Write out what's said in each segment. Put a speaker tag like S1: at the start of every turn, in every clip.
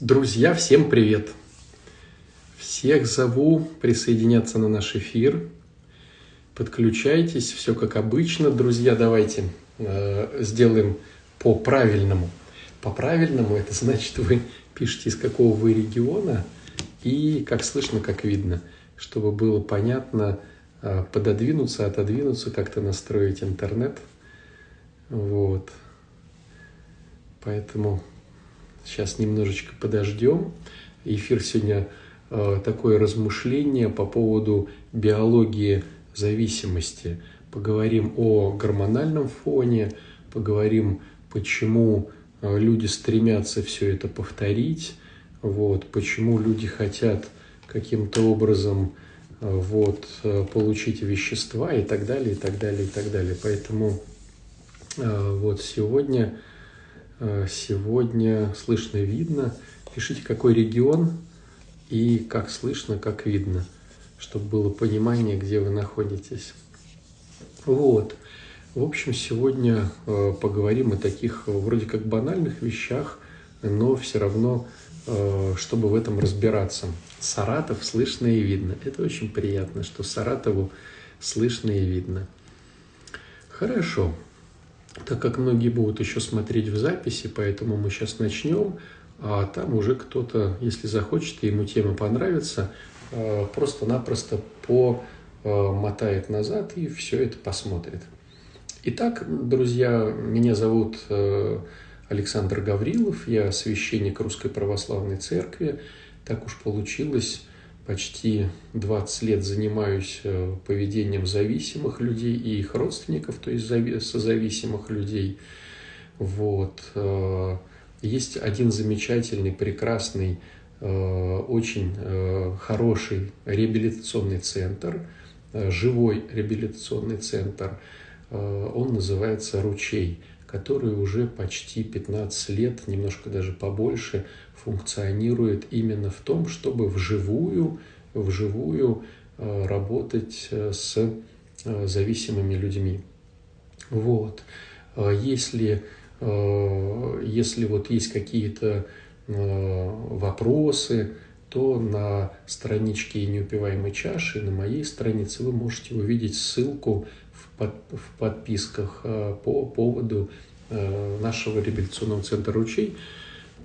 S1: Друзья, всем привет! Всех зову присоединяться на наш эфир. Подключайтесь, все как обычно. Друзья, давайте э, сделаем по правильному. По правильному это значит, вы пишете, из какого вы региона и как слышно, как видно, чтобы было понятно, э, пододвинуться, отодвинуться, как-то настроить интернет. Вот. Поэтому Сейчас немножечко подождем. Эфир сегодня э, такое размышление по поводу биологии зависимости. Поговорим о гормональном фоне, поговорим, почему э, люди стремятся все это повторить, вот, почему люди хотят каким-то образом э, вот, э, получить вещества и так далее, и так далее, и так далее. Поэтому вот сегодня сегодня слышно и видно. Пишите, какой регион и как слышно, как видно, чтобы было понимание, где вы находитесь. Вот. В общем, сегодня э, поговорим о таких вроде как банальных вещах, но все равно, э, чтобы в этом разбираться. Саратов слышно и видно. Это очень приятно, что Саратову слышно и видно. Хорошо так как многие будут еще смотреть в записи, поэтому мы сейчас начнем, а там уже кто-то, если захочет и ему тема понравится, а, просто-напросто помотает назад и все это посмотрит. Итак, друзья, меня зовут э, Александр Гаврилов, я священник Русской Православной Церкви. Так уж получилось, почти 20 лет занимаюсь э, поведением зависимых людей и их родственников, то есть созависимых людей. Вот. Э, есть один замечательный, прекрасный, э, очень хороший реабилитационный центр, живой реабилитационный центр. Он называется «Ручей», который уже почти 15 лет, немножко даже побольше, функционирует именно в том, чтобы вживую, вживую э, работать э, с э, зависимыми людьми. Вот. Если, если вот есть какие-то вопросы, то на страничке «Неупиваемой чаши», на моей странице вы можете увидеть ссылку в, под, в подписках по поводу нашего реабилитационного центра «Ручей»,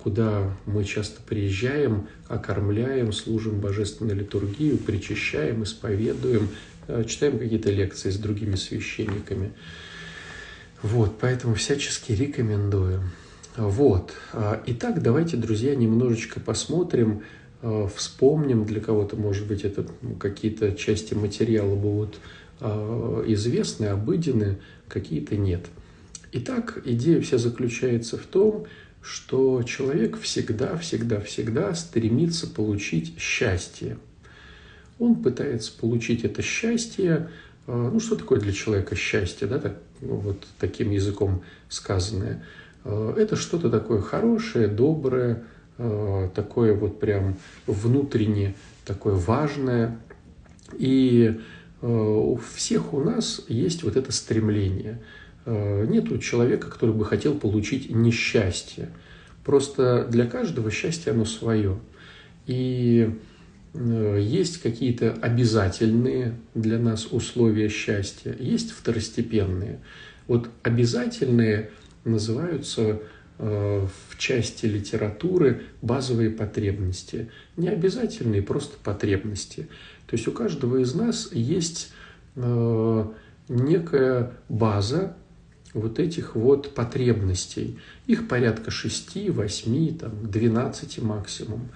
S1: куда мы часто приезжаем, окормляем, служим божественную литургию, причащаем, исповедуем, э, читаем какие-то лекции с другими священниками. Вот, поэтому всячески рекомендую. Вот. А, итак, давайте, друзья, немножечко посмотрим, э, вспомним, для кого-то, может быть, это ну, какие-то части материала будут э, известны, обыдены, какие-то нет. Итак, идея вся заключается в том, что человек всегда, всегда, всегда стремится получить счастье. Он пытается получить это счастье. А, ну, что такое для человека счастье, да, так, ну, вот таким языком сказанное? А, это что-то такое хорошее, доброе, а, такое вот прям внутренне, такое важное. И у всех у нас есть вот это стремление – Э, нету человека, который бы хотел получить несчастье. Просто для каждого счастье оно свое. И э, есть какие-то обязательные для нас условия счастья, есть второстепенные. Вот обязательные называются э, в части литературы базовые потребности. Не обязательные, просто потребности. То есть у каждого из нас есть некая база, вот этих вот потребностей. Их порядка 6, 8, там, 12 максимум.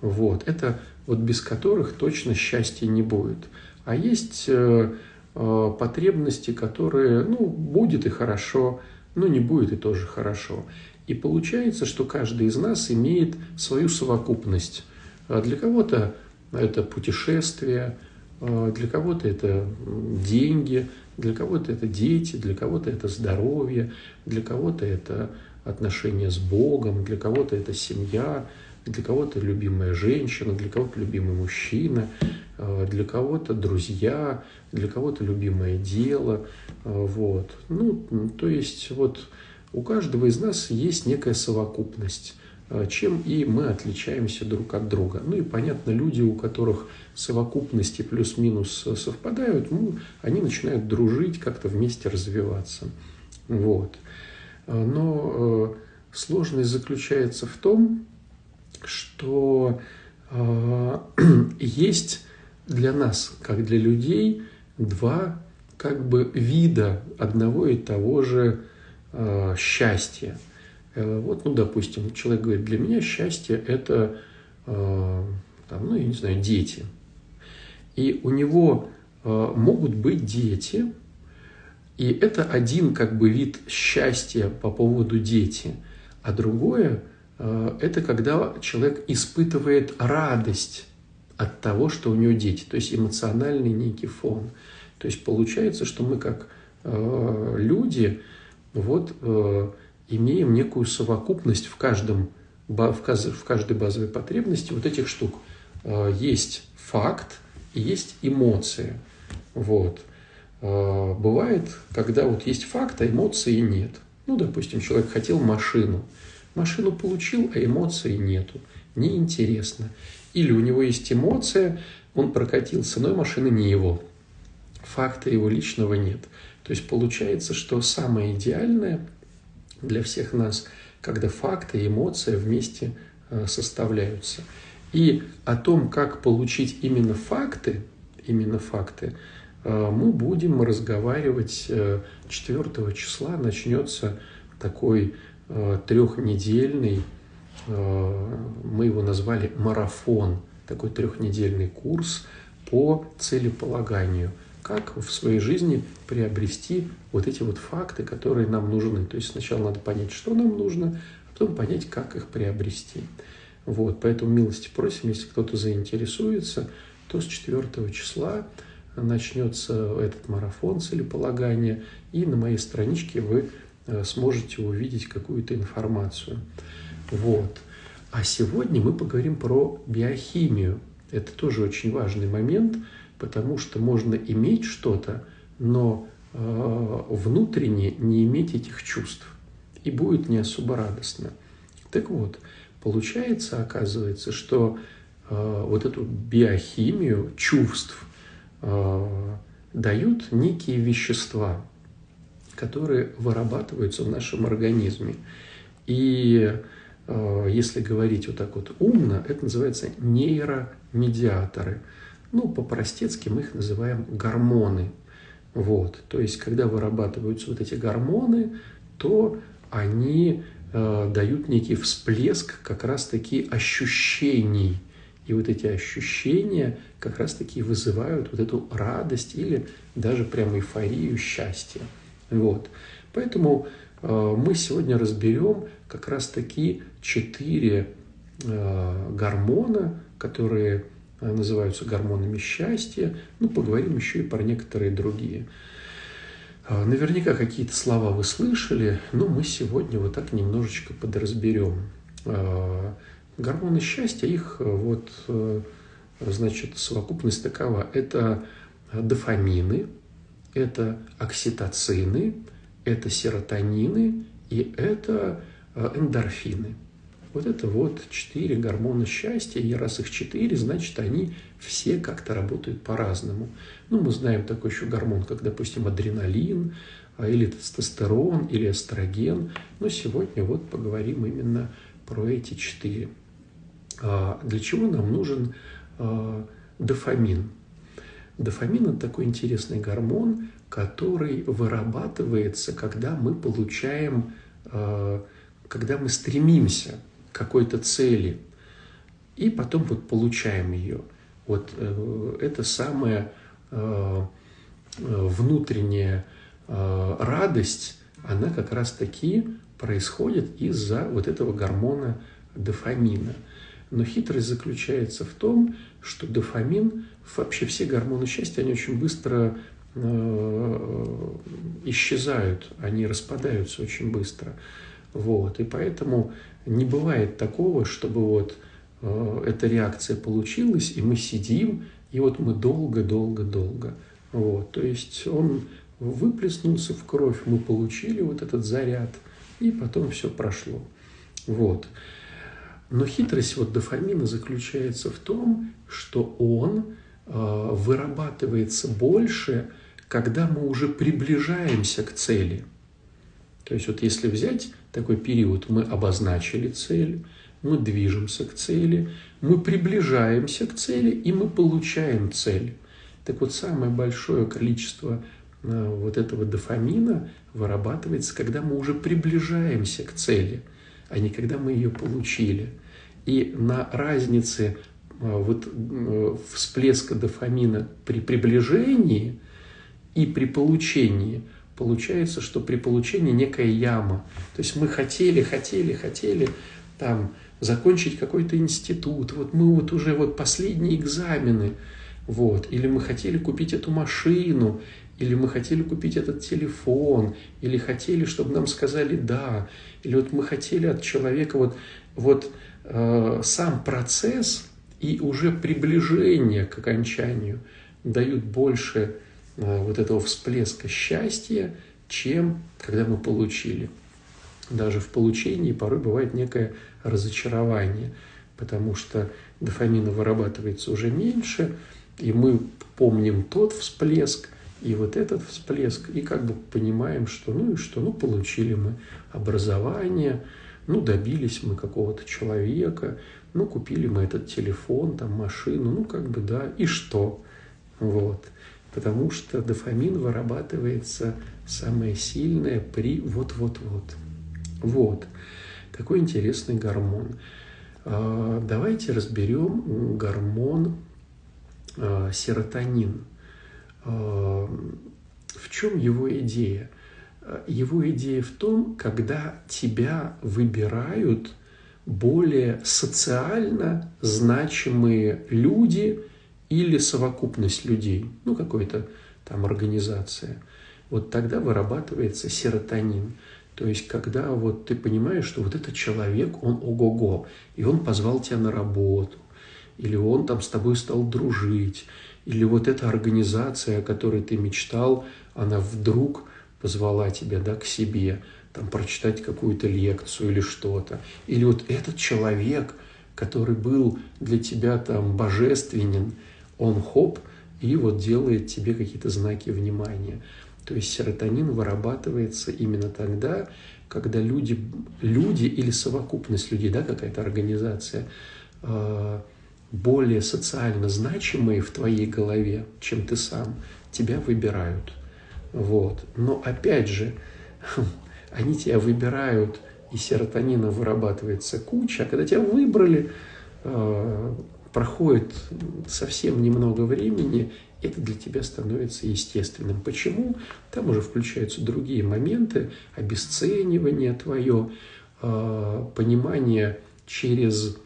S1: Вот. Это вот без которых точно счастья не будет. А есть э, э, потребности, которые, ну, будет и хорошо, ну, не будет и тоже хорошо. И получается, что каждый из нас имеет свою совокупность. А для кого-то это путешествие, для кого-то это деньги, для кого-то это дети, для кого-то это здоровье, для кого-то это отношения с Богом, для кого-то это семья, для кого-то любимая женщина, для кого-то любимый мужчина, а, для кого-то друзья, для кого-то любимое дело. А, вот. Ну, то есть вот у каждого из нас есть некая совокупность. Чем и мы отличаемся друг от друга. Ну и понятно, люди, у которых совокупности плюс-минус совпадают, ну, они начинают дружить, как-то вместе развиваться. Вот. Но сложность заключается в том, что есть для нас, как для людей, два как бы вида одного и того же э, счастья. Э, вот, ну, допустим, человек говорит, для меня счастье – это, э, там, ну, я не знаю, дети. И у него э, могут быть дети, и это один как бы вид счастья по поводу дети, а другое это когда человек испытывает радость от того, что у него дети, то есть эмоциональный некий фон. То есть получается, что мы как люди вот имеем некую совокупность в каждом в каждой базовой потребности вот этих штук. Э, есть факт и есть эмоция. Вот. Э, бывает, когда вот есть факт, а эмоции нет. Ну, допустим, человек хотел машину. Машину получил, а эмоций нету. Неинтересно. Или у него есть эмоция, он прокатился, но машина не его. Факта его личного нет. То есть получается, что самое идеальное для всех нас, когда факты и эмоция вместе э, составляются. И о том, как получить именно факты, именно факты, э, мы будем разговаривать 4 э, числа. Начнется такой трехнедельный мы его назвали марафон, такой трехнедельный курс по целеполаганию, как в своей жизни приобрести вот эти вот факты, которые нам нужны. То есть сначала надо понять, что нам нужно, а потом понять, как их приобрести. Вот, поэтому милости просим, если кто-то заинтересуется, то с 4 числа начнется этот марафон целеполагания, и на моей страничке вы э, сможете увидеть какую-то информацию. Вот. А сегодня мы поговорим про биохимию. Это тоже очень важный момент, потому что можно иметь что-то, но э, внутренне не иметь этих чувств. И будет не особо радостно. Так вот, получается, оказывается, что э, вот эту биохимию чувств э, дают некие вещества, которые вырабатываются в нашем организме. И Э, если говорить вот так вот умно, это называется нейромедиаторы. Ну, по-простецки мы их называем гормоны. Вот. То есть, когда вырабатываются вот эти гормоны, то они э, дают некий всплеск как раз-таки ощущений. И вот эти ощущения как раз-таки вызывают вот эту радость или даже прям эйфорию счастья. Вот. Поэтому э, мы сегодня разберем как раз-таки четыре э, гормона, которые называются гормонами счастья. Ну, поговорим еще и про некоторые другие. А, наверняка какие-то слова вы слышали, но мы сегодня вот так немножечко подразберем. А, гормоны счастья, их э, вот, значит, совокупность такова. Это дофамины, это окситоцины, это серотонины и это эндорфины. Вот это вот четыре гормона счастья, и раз их четыре, значит, они все как-то работают по-разному. Ну, мы знаем такой еще гормон, как, допустим, адреналин, а, или тестостерон, или эстроген. Но сегодня вот поговорим именно про эти четыре. А, для чего нам нужен а, дофамин? Дофамин – это такой интересный гормон, который вырабатывается, когда мы получаем, когда мы стремимся – какой-то цели, и потом вот получаем ее. Вот э, это самая э, внутренняя э, радость, она как раз таки происходит из-за вот этого гормона дофамина. Но хитрость заключается в том, что дофамин, вообще все гормоны счастья, они очень быстро исчезают, они распадаются очень быстро. Вот. И поэтому не бывает такого, чтобы вот э, эта реакция получилась, и мы сидим, и вот мы долго-долго-долго. Вот. То есть он выплеснулся в кровь, мы получили вот этот заряд, и потом все прошло. Вот. Но хитрость вот дофамина заключается в том, что он э, вырабатывается больше, когда мы уже приближаемся к цели. То есть вот если взять такой период, мы обозначили цель, мы движемся к цели, мы приближаемся к цели и мы получаем цель. Так вот, самое большое количество э, вот этого дофамина вырабатывается, когда мы уже приближаемся к цели, а не когда мы ее получили. И на разнице а, вот э, всплеска дофамина при приближении и при получении получается, что при получении некая яма. То есть мы хотели, хотели, хотели там закончить какой-то институт. Вот мы вот уже вот последние экзамены, вот, или мы хотели купить эту машину, или мы хотели купить этот телефон, или хотели, чтобы нам сказали «да», или вот мы хотели от человека вот, вот э, сам процесс и уже приближение к окончанию дают больше вот этого всплеска счастья, чем когда мы получили. Даже в получении порой бывает некое разочарование, потому что дофамина вырабатывается уже меньше, и мы помним тот всплеск, и вот этот всплеск, и как бы понимаем, что ну и что, ну получили мы образование, ну добились мы какого-то человека, ну купили мы этот телефон, там машину, ну как бы да, и что? Вот. Потому что дофамин вырабатывается самое сильное при вот-вот-вот. Вот. Такой интересный гормон. А, давайте разберем гормон а, серотонин. В чем его идея? Его идея в том, когда тебя выбирают более социально значимые люди или совокупность людей, ну, какой-то там организация. Вот тогда вырабатывается серотонин. То есть, когда вот ты понимаешь, что вот этот человек, он ого-го, и он позвал тебя на работу, или он там с тобой стал дружить, или вот эта организация, о которой ты мечтал, она вдруг позвала тебя да, к себе, там, прочитать какую-то лекцию или что-то. Или вот этот человек, который был для тебя там божественен, он хоп, и вот делает тебе какие-то знаки внимания. То есть серотонин вырабатывается именно тогда, когда люди, люди или совокупность людей, да, какая-то организация, а, более социально значимые в твоей голове, чем ты сам, тебя выбирают. Вот. Но опять же, они тебя выбирают, и серотонина вырабатывается куча, а когда тебя выбрали, э, проходит совсем немного времени, это для тебя становится естественным. Почему? Там уже включаются другие моменты, обесценивание твое, э, понимание через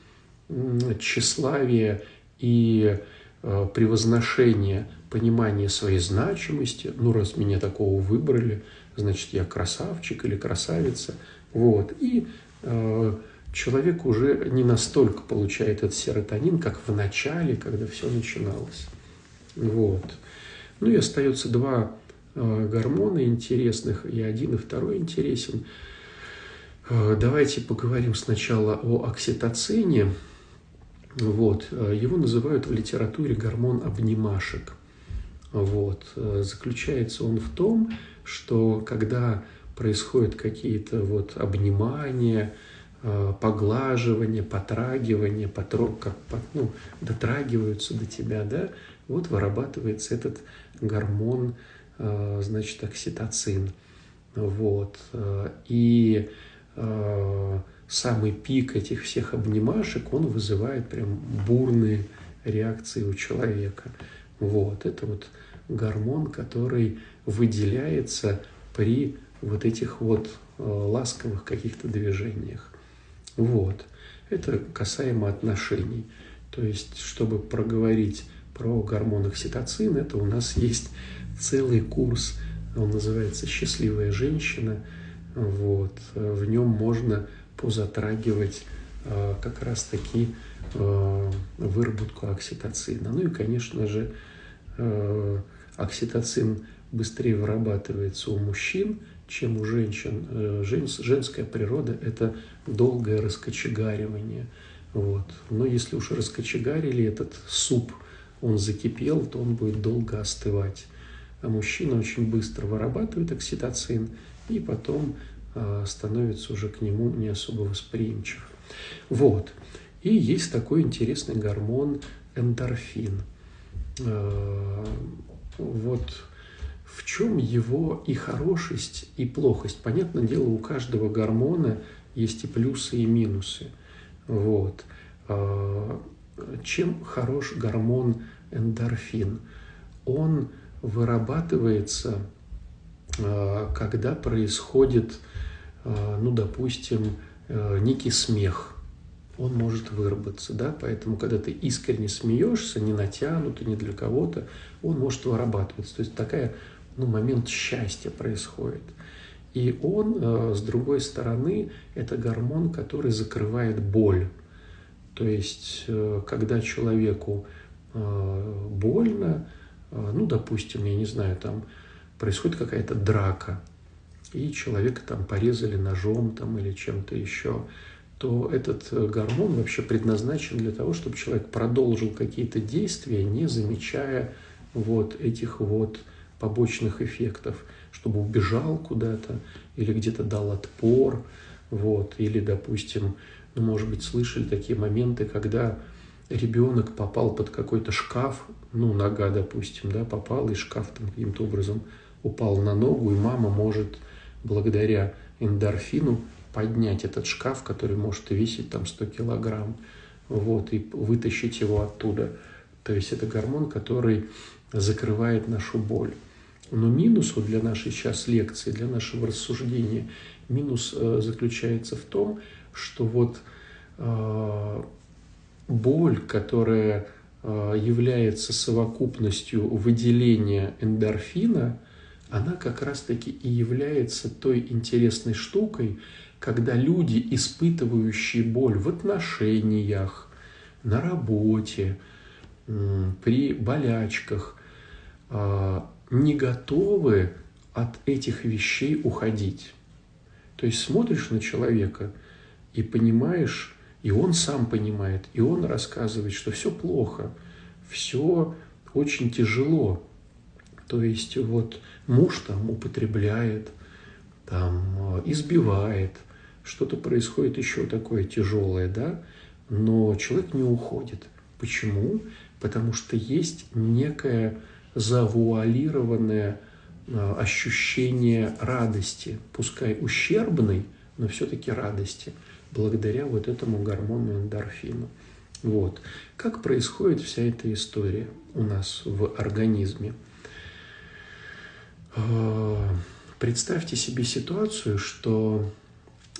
S1: тщеславие и э, превозношение, понимание своей значимости. Ну, раз меня такого выбрали, значит, я красавчик или красавица. Вот. И э, человек уже не настолько получает этот серотонин, как в начале, когда все начиналось. Вот. Ну и остается два э, гормона интересных, и один, и второй интересен. Э, давайте поговорим сначала о окситоцине. Вот. Э, его называют в литературе гормон обнимашек. Вот. Заключается он в том, что когда происходят какие-то вот обнимания, э, поглаживания, потрагивания, потрог, как, ну, дотрагиваются до тебя, да, вот вырабатывается этот гормон, значит, окситоцин. Вот. И самый пик этих всех обнимашек, он вызывает прям бурные реакции у человека. Вот, это вот гормон, который выделяется при вот этих вот э, ласковых каких-то движениях. Вот. Это касаемо отношений. То есть, чтобы проговорить про гормон окситоцин, это у нас есть целый курс, он называется «Счастливая женщина». Вот. В нем можно позатрагивать э, как раз-таки э, выработку окситоцина. Ну и, конечно же, э, окситоцин быстрее вырабатывается у мужчин, чем у женщин. Женская природа – это долгое раскочегаривание. Вот. Но если уж раскочегарили этот суп, он закипел, то он будет долго остывать. А мужчина очень быстро вырабатывает окситоцин и потом э, становится уже к нему не особо восприимчив. Вот. И есть такой интересный гормон эндорфин. Э, вот в чем его и хорошесть, и плохость. Понятное дело, у каждого гормона есть и плюсы, и минусы. Вот. А, чем хорош гормон эндорфин? Он вырабатывается, а, когда происходит, а, ну, допустим, некий смех. Он может выработаться, да, поэтому, когда ты искренне смеешься, не натянуто, не для кого-то, он может вырабатываться. То есть такая, ну, момент счастья происходит. И он, э, с другой стороны, это гормон, который закрывает боль. То есть, э, когда человеку э, больно, ну, допустим, я не знаю, там происходит какая-то драка, и человека там порезали ножом там, или чем-то еще, то этот гормон вообще предназначен для того, чтобы человек продолжил какие-то действия, не замечая вот этих вот побочных эффектов – чтобы убежал куда-то или где-то дал отпор, вот, или, допустим, ну, может быть, слышали такие моменты, когда ребенок попал под какой-то шкаф, ну, нога, допустим, да, попал, и шкаф там каким-то образом упал на ногу, и мама может благодаря эндорфину поднять этот шкаф, который может весить там 100 килограмм, вот, и вытащить его оттуда. То есть это гормон, который закрывает нашу боль. Но минус вот для нашей сейчас лекции, для нашего рассуждения, минус э, заключается в том, что вот э, боль, которая э, является совокупностью выделения эндорфина, она как раз-таки и является той интересной штукой, когда люди, испытывающие боль в отношениях, на работе, при болячках, не готовы от этих вещей уходить. То есть смотришь на человека и понимаешь, и он сам понимает, и он рассказывает, что все плохо, все очень тяжело. То есть вот муж там употребляет, там избивает, что-то происходит еще такое тяжелое, да, но человек не уходит. Почему? Потому что есть некая завуалированное а, ощущение радости, пускай ущербной, но все-таки радости, благодаря вот этому гормону эндорфину. Вот. Как происходит вся эта история у нас в организме? А, представьте себе ситуацию, что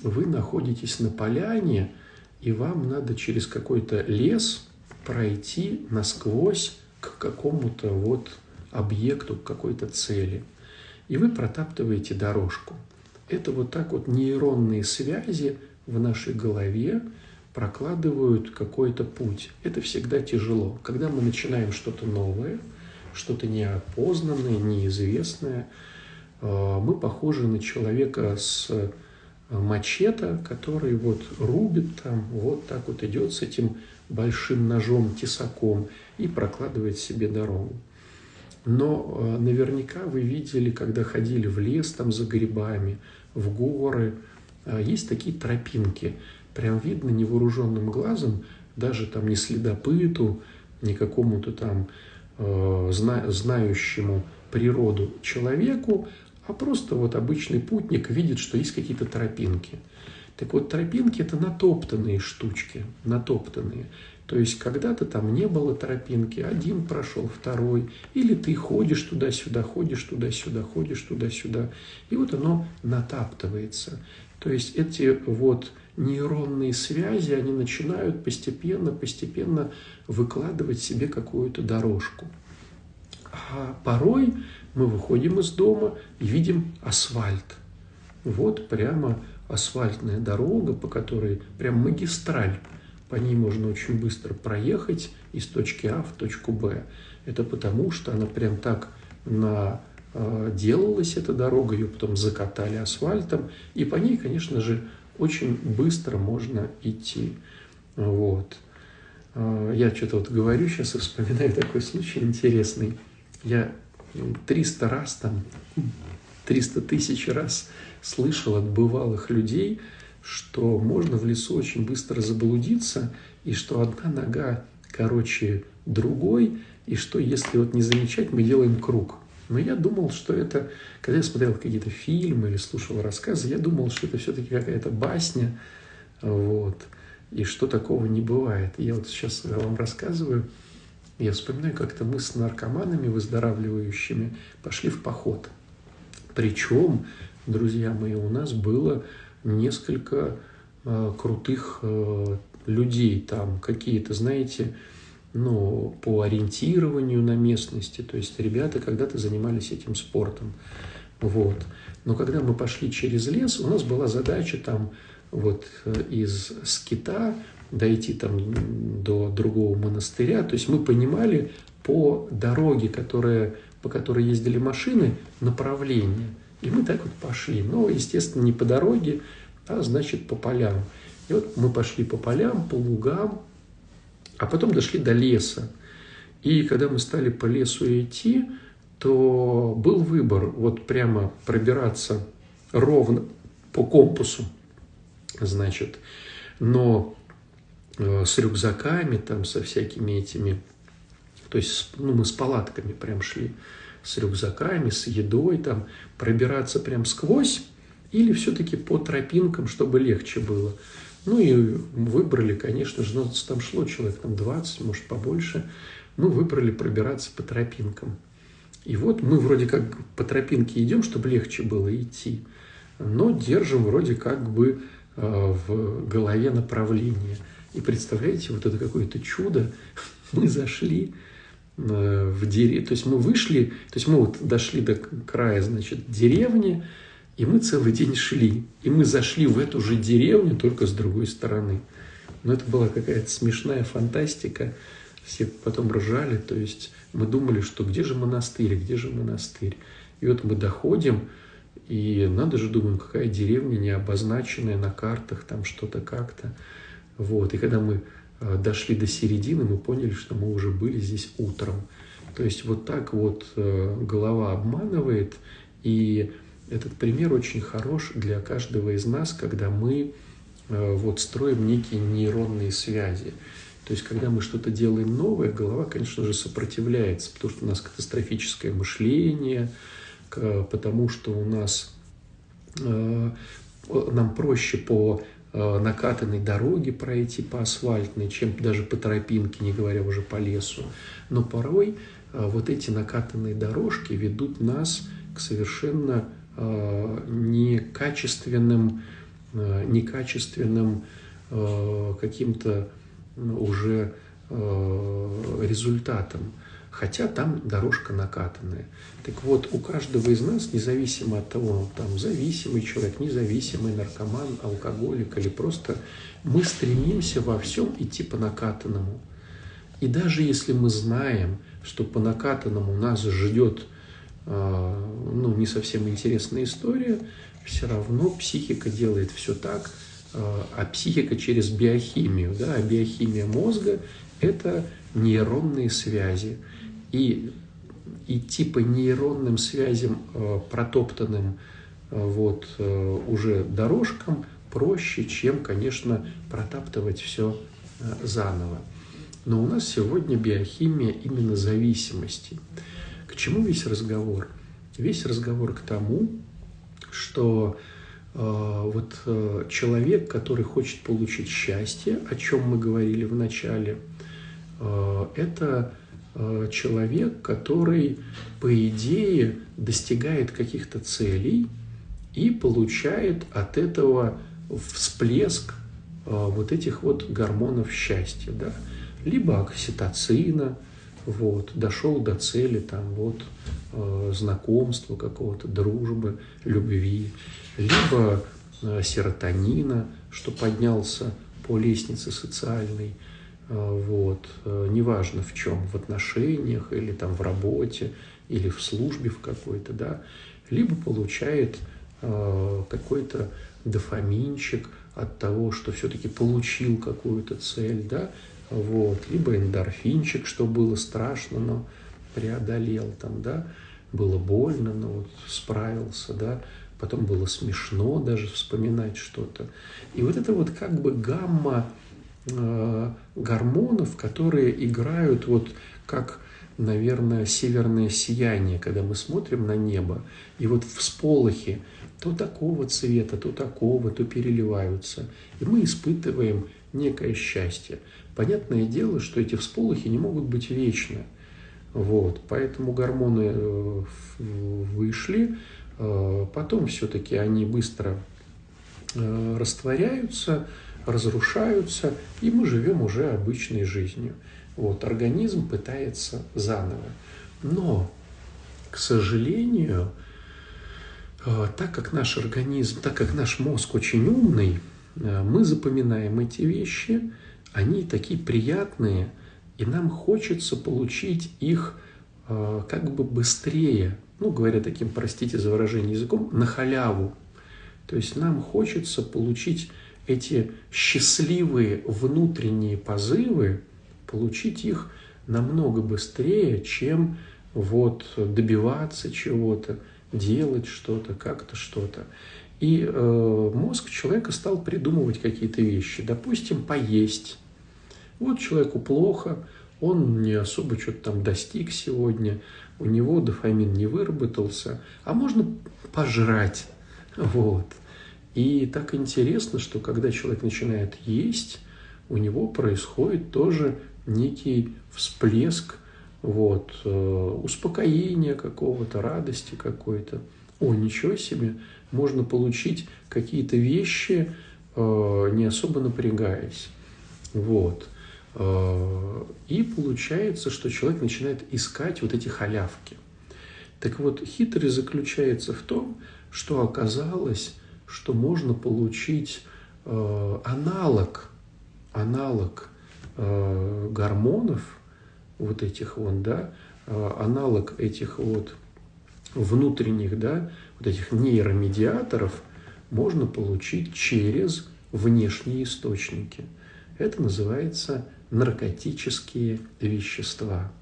S1: вы находитесь на поляне, и вам надо через какой-то лес пройти насквозь к какому-то вот объекту, к какой-то цели. И вы протаптываете дорожку. Это вот так вот нейронные связи в нашей голове прокладывают какой-то путь. Это всегда тяжело. Когда мы начинаем что-то новое, что-то неопознанное, неизвестное, э, мы похожи на человека с э, мачете, который вот рубит там, вот так вот идет с этим большим ножом, тесаком и прокладывает себе дорогу. Но э, наверняка вы видели, когда ходили в лес там за грибами, в горы, э, есть такие тропинки. Прям видно невооруженным глазом, даже там не следопыту, не какому-то там э, зна знающему природу человеку, а просто вот обычный путник видит, что есть какие-то тропинки. Так вот, тропинки – это натоптанные штучки, натоптанные. То есть когда-то там не было тропинки, один прошел, второй, или ты ходишь туда-сюда, ходишь туда-сюда, ходишь туда-сюда, и вот оно натаптывается. То есть эти вот нейронные связи, они начинают постепенно, постепенно выкладывать себе какую-то дорожку. А порой мы выходим из дома и видим асфальт. Вот прямо асфальтная дорога, по которой прям магистраль по ней можно очень быстро проехать из точки А в точку Б. Это потому, что она прям так на э, делалась эта дорога, ее потом закатали асфальтом, и по ней, конечно же, очень быстро можно идти. Вот. А, я что-то вот говорю сейчас и вспоминаю такой случай интересный. Я 300 раз там, 300 тысяч раз слышал от бывалых людей, что можно в лесу очень быстро заблудиться, и что одна нога короче другой, и что если вот не замечать, мы делаем круг. Но я думал, что это, когда я смотрел какие-то фильмы или слушал рассказы, я думал, что это все-таки какая-то басня, вот, и что такого не бывает. Я вот сейчас вам рассказываю, я вспоминаю, как-то мы с наркоманами выздоравливающими пошли в поход. Причем, друзья мои, у нас было несколько э, крутых э, людей там, какие-то, знаете, ну, по ориентированию на местности. То есть ребята когда-то занимались этим спортом. Вот. Но когда мы пошли через лес, у нас была задача там вот э, из скита дойти там до другого монастыря. То есть мы понимали по дороге, которая, по которой ездили машины, направление. И мы так вот пошли. Но, естественно, не по дороге, а значит по полям. И вот мы пошли по полям, по лугам, а потом дошли до леса. И когда мы стали по лесу идти, то был выбор вот прямо пробираться ровно по компасу, значит, но э, с рюкзаками, там, со всякими этими, то есть, ну, мы с палатками прям шли, с рюкзаками, с едой, там, пробираться прям сквозь, или все-таки по тропинкам, чтобы легче было. Ну и выбрали, конечно же, ну, там шло человек там 20, может побольше, мы выбрали пробираться по тропинкам. И вот мы вроде как по тропинке идем, чтобы легче было идти, но держим вроде как бы э, в голове направление. И представляете, вот это какое-то чудо. Мы зашли в деревню, то есть мы вышли, то есть мы вот дошли до края, значит, деревни, и мы целый день шли. И мы зашли в эту же деревню, только с другой стороны. Но это была какая-то смешная фантастика. Все потом ржали. То есть мы думали, что где же монастырь, где же монастырь. И вот мы доходим, и надо же, думаем, какая деревня не обозначенная на картах, там что-то как-то. Вот. И когда мы э, дошли до середины, мы поняли, что мы уже были здесь утром. То есть вот так вот э, голова обманывает, и этот пример очень хорош для каждого из нас, когда мы э, вот строим некие нейронные связи. То есть, когда мы что-то делаем новое, голова, конечно же, сопротивляется, потому что у нас катастрофическое мышление, потому что у нас э, нам проще по э, накатанной дороге пройти по асфальтной, чем даже по тропинке, не говоря уже по лесу. Но порой вот эти накатанные дорожки ведут нас к совершенно Э, некачественным, э, некачественным э, каким-то ну, уже результатом, хотя там дорожка накатанная. Так вот, у каждого из нас, независимо от того, там зависимый человек, независимый наркоман, алкоголик или просто, мы стремимся во всем идти по накатанному. И даже если мы знаем, что по накатанному нас ждет а, ну, не совсем интересная история, все равно психика делает все так, а, а психика через биохимию, да, а биохимия мозга – это нейронные связи. И идти по нейронным связям, а, протоптанным вот уже дорожкам, проще, чем, конечно, протаптывать все заново. Но у нас сегодня биохимия именно зависимости. К чему весь разговор? Весь разговор к тому, что э, вот э, человек, который хочет получить счастье, о чем мы говорили в начале, э, это э, человек, который, по идее, достигает каких-то целей и получает от этого всплеск э, вот этих вот гормонов счастья, да, либо окситоцина, вот, дошел до цели, там, вот, э, знакомства какого-то, дружбы, любви, либо э, серотонина, что поднялся по лестнице социальной, э, вот, э, неважно в чем, в отношениях или там в работе, или в службе в какой-то, да, либо получает э, какой-то дофаминчик от того, что все-таки получил какую-то цель, да, вот, либо эндорфинчик, что было страшно, но преодолел там, да, было больно, но вот справился, да, потом было смешно даже вспоминать что-то. И вот это вот как бы гамма гормонов, которые играют вот как, наверное, северное сияние, когда мы смотрим на небо, и вот всполохи то такого цвета, то такого, то переливаются. И мы испытываем некое счастье. Понятное дело, что эти всполохи не могут быть вечны. Вот, поэтому гормоны э, вышли, э, потом все-таки они быстро э, растворяются, разрушаются, и мы живем уже обычной жизнью. Вот, организм пытается заново. Но, к сожалению, так как наш организм, так как наш мозг очень умный, мы запоминаем эти вещи, они такие приятные – и нам хочется получить их э, как бы быстрее, ну, говоря таким, простите за выражение языком, на халяву. То есть нам хочется получить эти счастливые внутренние позывы, получить их намного быстрее, чем вот добиваться чего-то, делать что-то, как-то что-то. И э, мозг человека стал придумывать какие-то вещи. Допустим, поесть вот человеку плохо, он не особо что-то там достиг сегодня, у него дофамин не выработался, а можно пожрать. Вот. И так интересно, что когда человек начинает есть, у него происходит тоже некий всплеск вот, э, успокоения какого-то, радости какой-то. О, ничего себе, можно получить какие-то вещи, э, не особо напрягаясь. Вот. Э, и получается, что человек начинает искать вот эти халявки. Так вот, хитрость заключается в том, что оказалось, что можно получить э, аналог, аналог э, гормонов, вот этих вот, да, аналог этих вот внутренних, да, вот этих нейромедиаторов можно получить через внешние источники. Это называется наркотические вещества.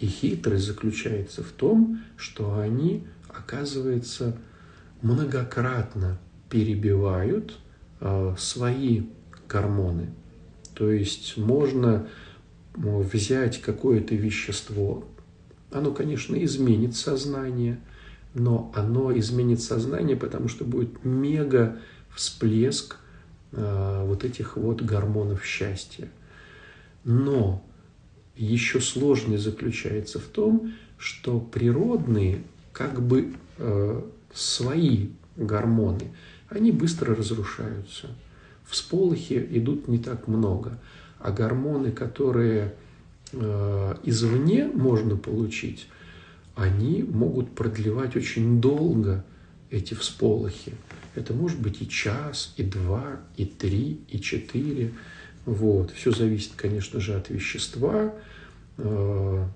S1: И хитрость заключается в том, что они, оказывается, многократно перебивают э, свои гормоны. То есть можно взять какое-то вещество, оно, конечно, изменит сознание, но оно изменит сознание, потому что будет мега всплеск э, вот этих вот гормонов счастья. Но еще сложность заключается в том, что природные, как бы э, свои гормоны, они быстро разрушаются. Всполохи идут не так много, а гормоны, которые э, извне можно получить, они могут продлевать очень долго эти всполохи. Это может быть и час, и два, и три, и четыре. Вот. Все зависит, конечно же, от вещества, э,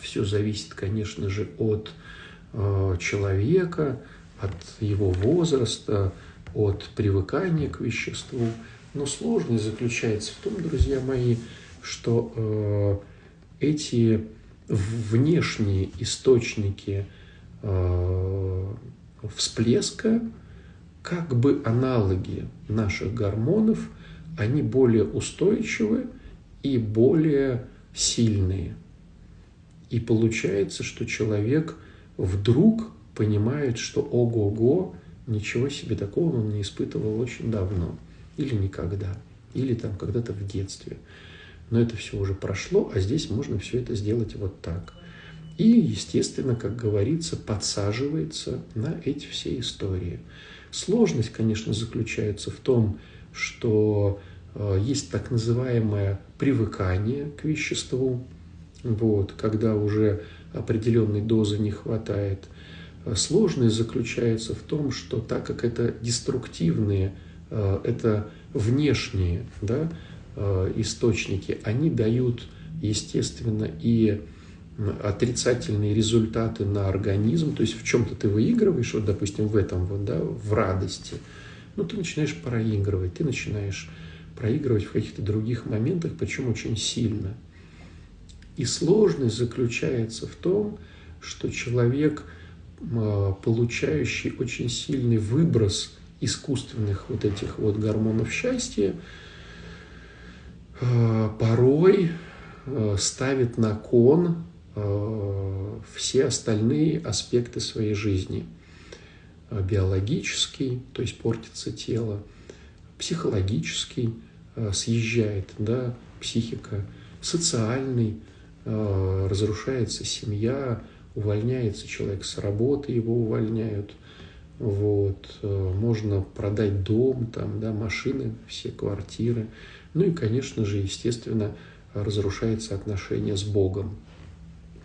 S1: все зависит, конечно же, от э, человека, от его возраста, от привыкания к веществу. Но сложность заключается в том, друзья мои, что э, эти внешние источники всплеска, как бы аналоги наших гормонов – они более устойчивы и более сильные. И получается, что человек вдруг понимает, что ого-го, ничего себе такого он не испытывал очень давно. Или никогда. Или там когда-то в детстве. Но это все уже прошло, а здесь можно все это сделать вот так. И, естественно, как говорится, подсаживается на эти все истории. Сложность, конечно, заключается в том, что э, есть так называемое привыкание к веществу, вот, когда уже определенной дозы не хватает. Сложность заключается в том, что так как это деструктивные, э, это внешние да, э, источники, они дают, естественно, и отрицательные результаты на организм, то есть в чем-то ты выигрываешь, вот, допустим, в этом вот, да, в радости – ну, ты начинаешь проигрывать, ты начинаешь проигрывать в каких-то других моментах, причем очень сильно. И сложность заключается в том, что человек, получающий очень сильный выброс искусственных вот этих вот гормонов счастья, а, порой а, ставит на кон все остальные аспекты своей жизни. Биологический, то есть портится тело, психологический, съезжает да, психика, социальный, разрушается семья, увольняется человек с работы, его увольняют. Вот. Э, можно продать дом, там, да, машины, все квартиры. Ну и, конечно же, естественно, разрушается отношение с Богом.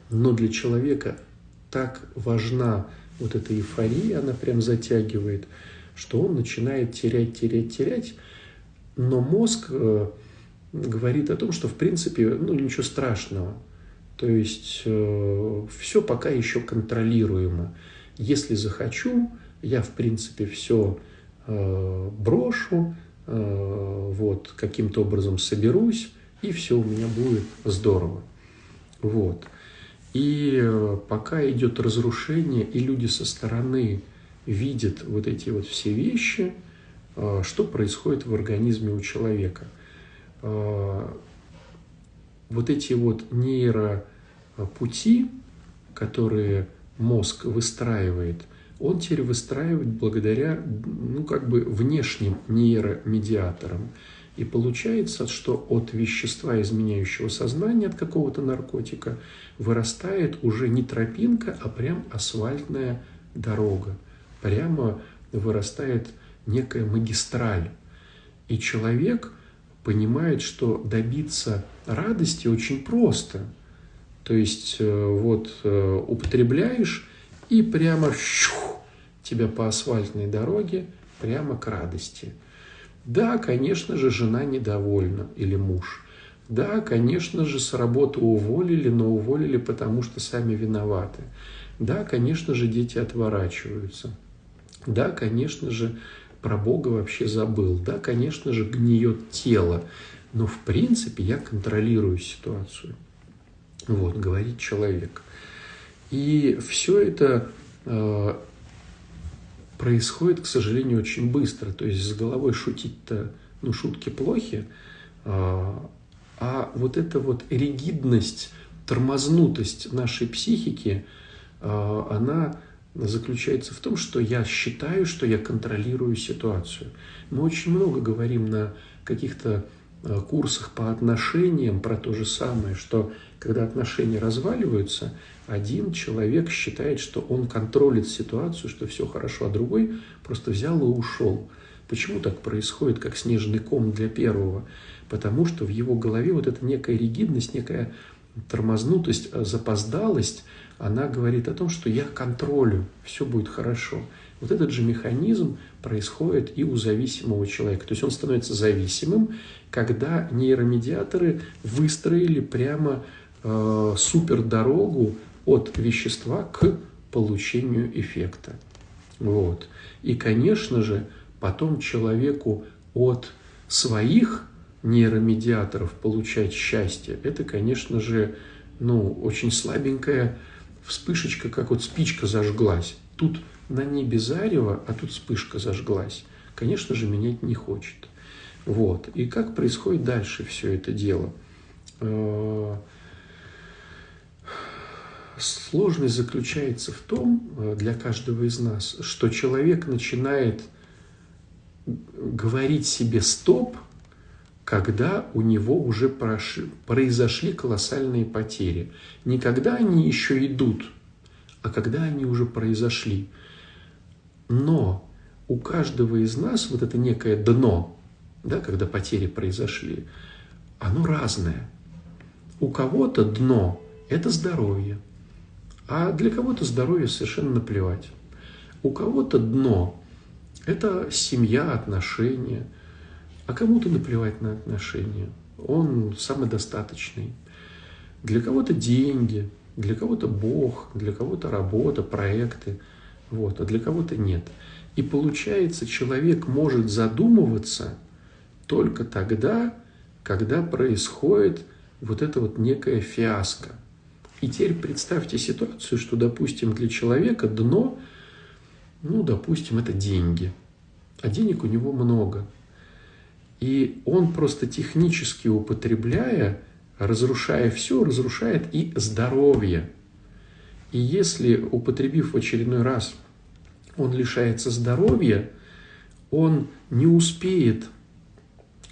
S1: Но для человека так важна вот эта эйфория, она прям затягивает, что он начинает терять, терять, терять. Но мозг э, говорит о том, что в принципе ну, ничего страшного. То есть э, все пока еще контролируемо. Если захочу, я в принципе все э, брошу, э, вот каким-то образом соберусь, и все у меня будет здорово. Вот. И э, пока идет разрушение, и люди со стороны видят вот эти вот все вещи, э, что происходит в организме у человека. Э, вот эти вот нейропути, которые мозг выстраивает, он теперь выстраивает благодаря, ну, как бы внешним нейромедиаторам. И получается, что от вещества, изменяющего сознание, от какого-то наркотика, вырастает уже не тропинка, а прям асфальтная дорога. Прямо вырастает некая магистраль. И человек понимает, что добиться радости очень просто. То есть э, вот э, употребляешь и прямо щух, тебя по асфальтной дороге прямо к радости. Да, конечно же, жена недовольна или муж. Да, конечно же, с работы уволили, но уволили, потому что сами виноваты. Да, конечно же, дети отворачиваются. Да, конечно же, про Бога вообще забыл. Да, конечно же, гниет тело, но в принципе я контролирую ситуацию. Вот, говорит человек. И все это э, происходит, к сожалению, очень быстро. То есть с головой шутить-то, ну, шутки плохи, э, а вот эта вот ригидность, тормознутость нашей психики, э, она заключается в том, что я считаю, что я контролирую ситуацию. Мы очень много говорим на каких-то э, курсах по отношениям про то же самое, что когда отношения разваливаются, один человек считает, что он контролит ситуацию, что все хорошо, а другой просто взял и ушел. Почему так происходит, как снежный ком для первого? Потому что в его голове вот эта некая ригидность, некая тормознутость, э, запоздалость – она говорит о том, что я контролю, все будет хорошо. Вот этот же механизм происходит и у зависимого человека. То есть он становится зависимым, когда нейромедиаторы выстроили прямо э, супердорогу от вещества к получению эффекта. Вот. И, конечно же, потом человеку от своих нейромедиаторов получать счастье, это, конечно же, ну, очень слабенькая вспышечка, как вот спичка зажглась. Тут на небе зарево, а тут вспышка зажглась. Конечно же, менять не хочет. Вот. И как происходит дальше все это дело? Э, сложность заключается в том, э, для каждого из нас, что человек начинает говорить себе «стоп», когда у него уже произошли колоссальные потери. Не когда они еще идут, а когда они уже произошли. Но у каждого из нас вот это некое дно, да, когда потери произошли, оно разное. У кого-то дно – это здоровье, а для кого-то здоровье совершенно наплевать. У кого-то дно – это семья, отношения – а кому-то наплевать на отношения. Он самодостаточный. Для кого-то деньги, для кого-то Бог, для кого-то работа, проекты. вот, а для кого-то нет. И получается, человек может задумываться только тогда, когда происходит вот это вот некая фиаско. И теперь представьте ситуацию, что, допустим, для человека дно, ну, допустим, это деньги. А денег у него много. И он просто технически употребляя, разрушая все, разрушает и здоровье. И если, употребив в очередной раз, он лишается здоровья, он не успеет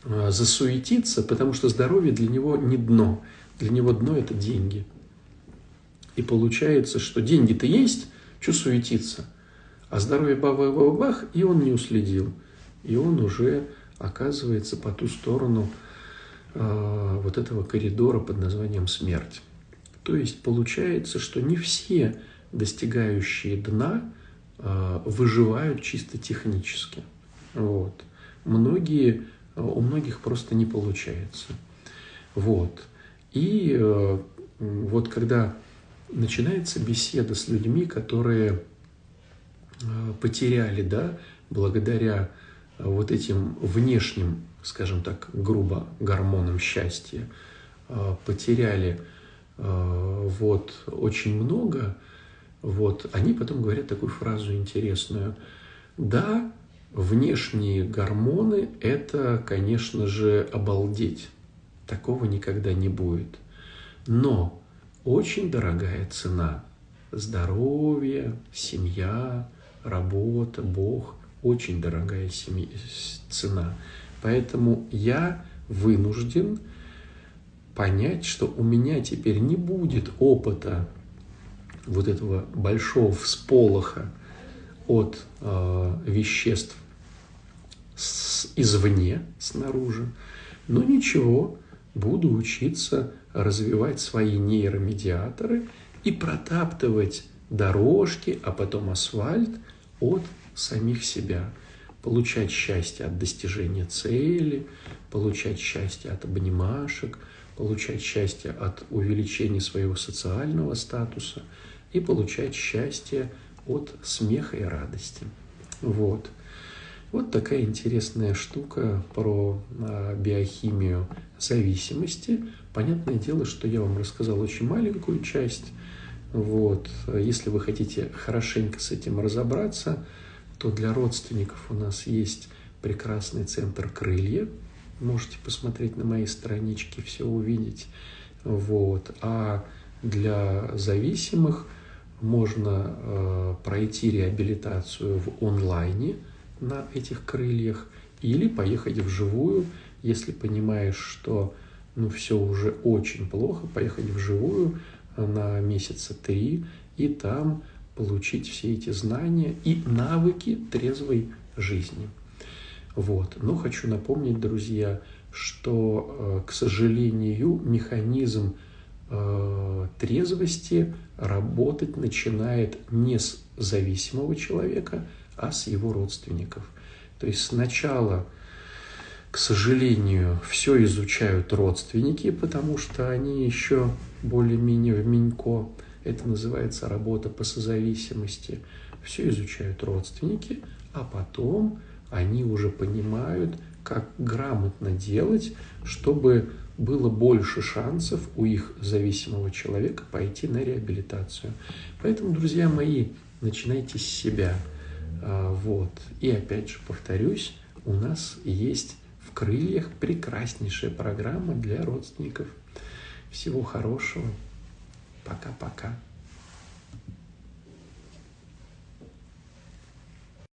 S1: а, засуетиться, потому что здоровье для него не дно. Для него дно – это деньги. И получается, что деньги-то есть, что суетиться? А здоровье бах-бах-бах, и он не уследил. И он уже оказывается по ту сторону э, вот этого коридора под названием смерть. То есть получается, что не все достигающие дна э, выживают чисто технически. Вот. Многие у многих просто не получается. Вот. И э, вот когда начинается беседа с людьми, которые э, потеряли, да, благодаря вот этим внешним, скажем так, грубо гормонам счастья, э, потеряли вот очень много, вот, они потом говорят такую фразу интересную. Да, Внешние гормоны – это, конечно же, обалдеть. Такого никогда не будет. Но очень дорогая цена. Здоровье, семья, работа, Бог – очень дорогая семья, цена. Поэтому я вынужден понять, что у меня теперь не будет опыта вот этого большого всполоха от э, веществ с, извне, снаружи. Но ничего, буду учиться развивать свои нейромедиаторы и протаптывать дорожки, а потом асфальт от самих себя. Получать счастье от достижения цели, получать счастье от обнимашек, получать счастье от увеличения своего социального статуса и получать счастье от смеха и радости. Вот. Вот такая интересная штука про а, биохимию зависимости. Понятное дело, что я вам рассказал очень маленькую часть. Вот. Если вы хотите хорошенько с этим разобраться, то для родственников у нас есть прекрасный центр «Крылья». Можете посмотреть на моей страничке, все увидеть. Вот. А для зависимых можно э, пройти реабилитацию в онлайне – на этих крыльях, или поехать вживую, если понимаешь, что ну, все уже очень плохо, поехать вживую на месяца три и там получить все эти знания и навыки трезвой жизни. Вот. Но хочу напомнить, друзья, что, э, к сожалению, механизм э, трезвости работать начинает не с зависимого человека, а с его родственников. То есть сначала, к сожалению, все изучают родственники, потому что они еще более-менее в Минько. Это называется работа по созависимости. Все изучают родственники, а потом они уже понимают, как грамотно делать, чтобы было больше шансов у их зависимого человека пойти на реабилитацию. Поэтому, друзья мои, начинайте с себя – а, вот. И опять же повторюсь, у нас есть в крыльях прекраснейшая программа для родственников. Всего хорошего. Пока-пока.